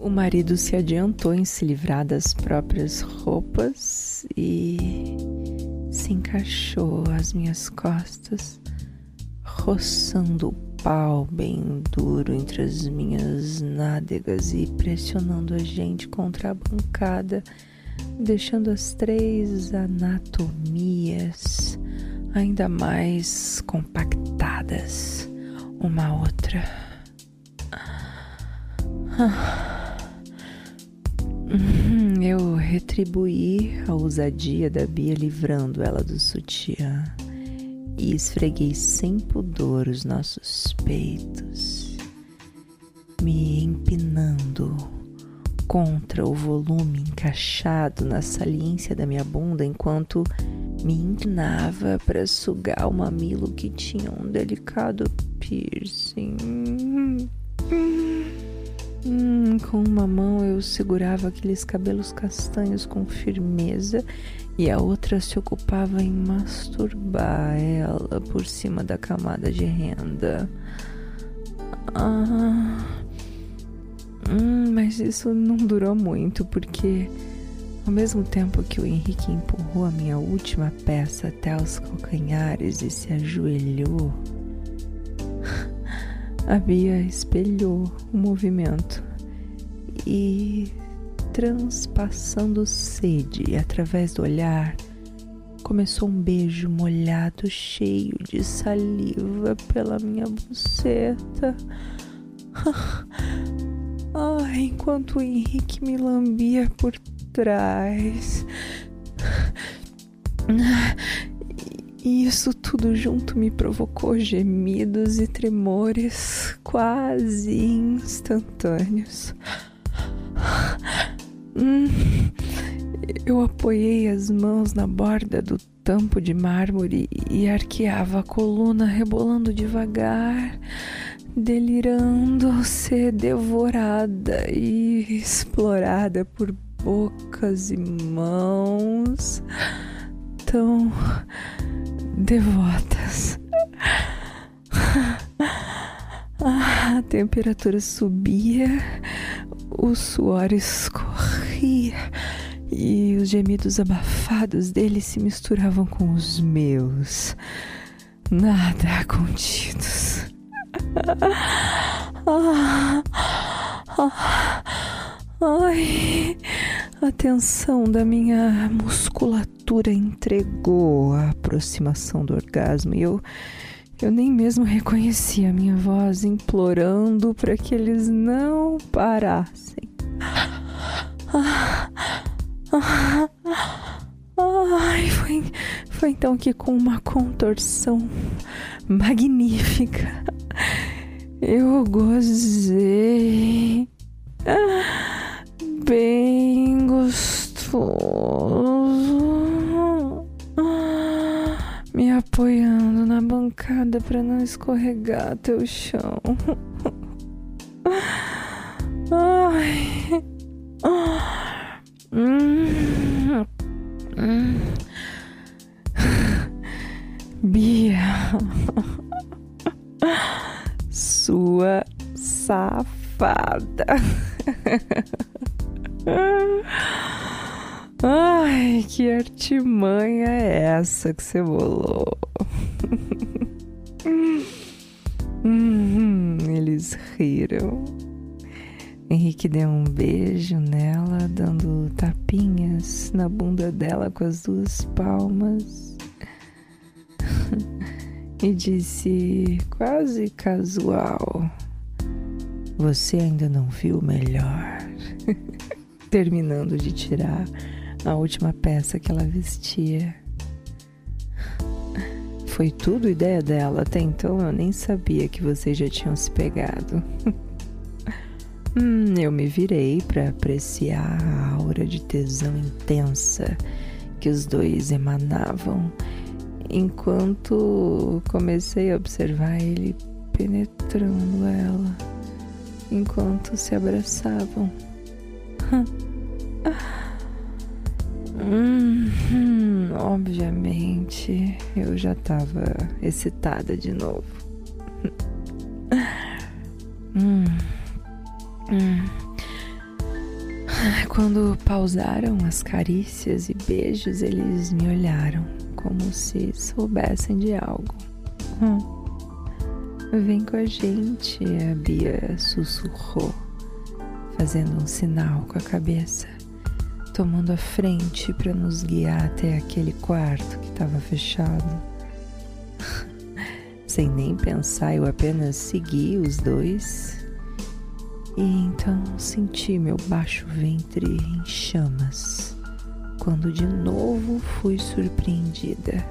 O marido se adiantou em se livrar das próprias roupas e se encaixou às minhas costas, roçando o pau bem duro entre as minhas nádegas e pressionando a gente contra a bancada, deixando as três anatomias ainda mais compactadas uma outra. Eu retribuí a ousadia da Bia livrando ela do sutiã e esfreguei sem pudor os nossos peitos, me empinando contra o volume encaixado na saliência da minha bunda enquanto me inclinava para sugar o mamilo que tinha um delicado piercing. Hum, com uma mão eu segurava aqueles cabelos castanhos com firmeza e a outra se ocupava em masturbar ela por cima da camada de renda. Ah, hum, mas isso não durou muito porque ao mesmo tempo que o Henrique empurrou a minha última peça até os calcanhares e se ajoelhou, a Bia espelhou o movimento e, transpassando sede através do olhar, começou um beijo molhado, cheio de saliva pela minha buceta. Ah, enquanto o Henrique me lambia por trás. E isso tudo junto me provocou gemidos e tremores quase instantâneos. Hum, eu apoiei as mãos na borda do tampo de mármore e arqueava a coluna, rebolando devagar, delirando ser devorada e explorada por bocas e mãos tão devotas. A temperatura subia, o suor escorria e os gemidos abafados dele se misturavam com os meus, nada contidos. Ah, ah, ai, a tensão da minha musculatura entregou a aproximação do orgasmo e eu, eu nem mesmo reconheci a minha voz implorando para que eles não parassem. Ai, foi, foi então que com uma contorção magnífica eu gozei bem gostoso, me apoiando na bancada para não escorregar até o chão. Ai. Bia, sua safada. Ai, que artimanha é essa que você bolou? hum, eles riram. Henrique deu um beijo nela, dando tapinhas na bunda dela com as duas palmas. e disse, quase casual: Você ainda não viu melhor? terminando de tirar a última peça que ela vestia. Foi tudo ideia dela, até então eu nem sabia que vocês já tinham se pegado. hum, eu me virei para apreciar a aura de tesão intensa que os dois emanavam, enquanto comecei a observar ele penetrando ela, enquanto se abraçavam. Hum, obviamente eu já estava excitada de novo. Hum, hum. Quando pausaram as carícias e beijos, eles me olharam como se soubessem de algo. Hum. Vem com a gente, a Bia sussurrou, fazendo um sinal com a cabeça, tomando a frente para nos guiar até aquele quarto que estava fechado. Sem nem pensar, eu apenas segui os dois e então senti meu baixo ventre em chamas, quando de novo fui surpreendida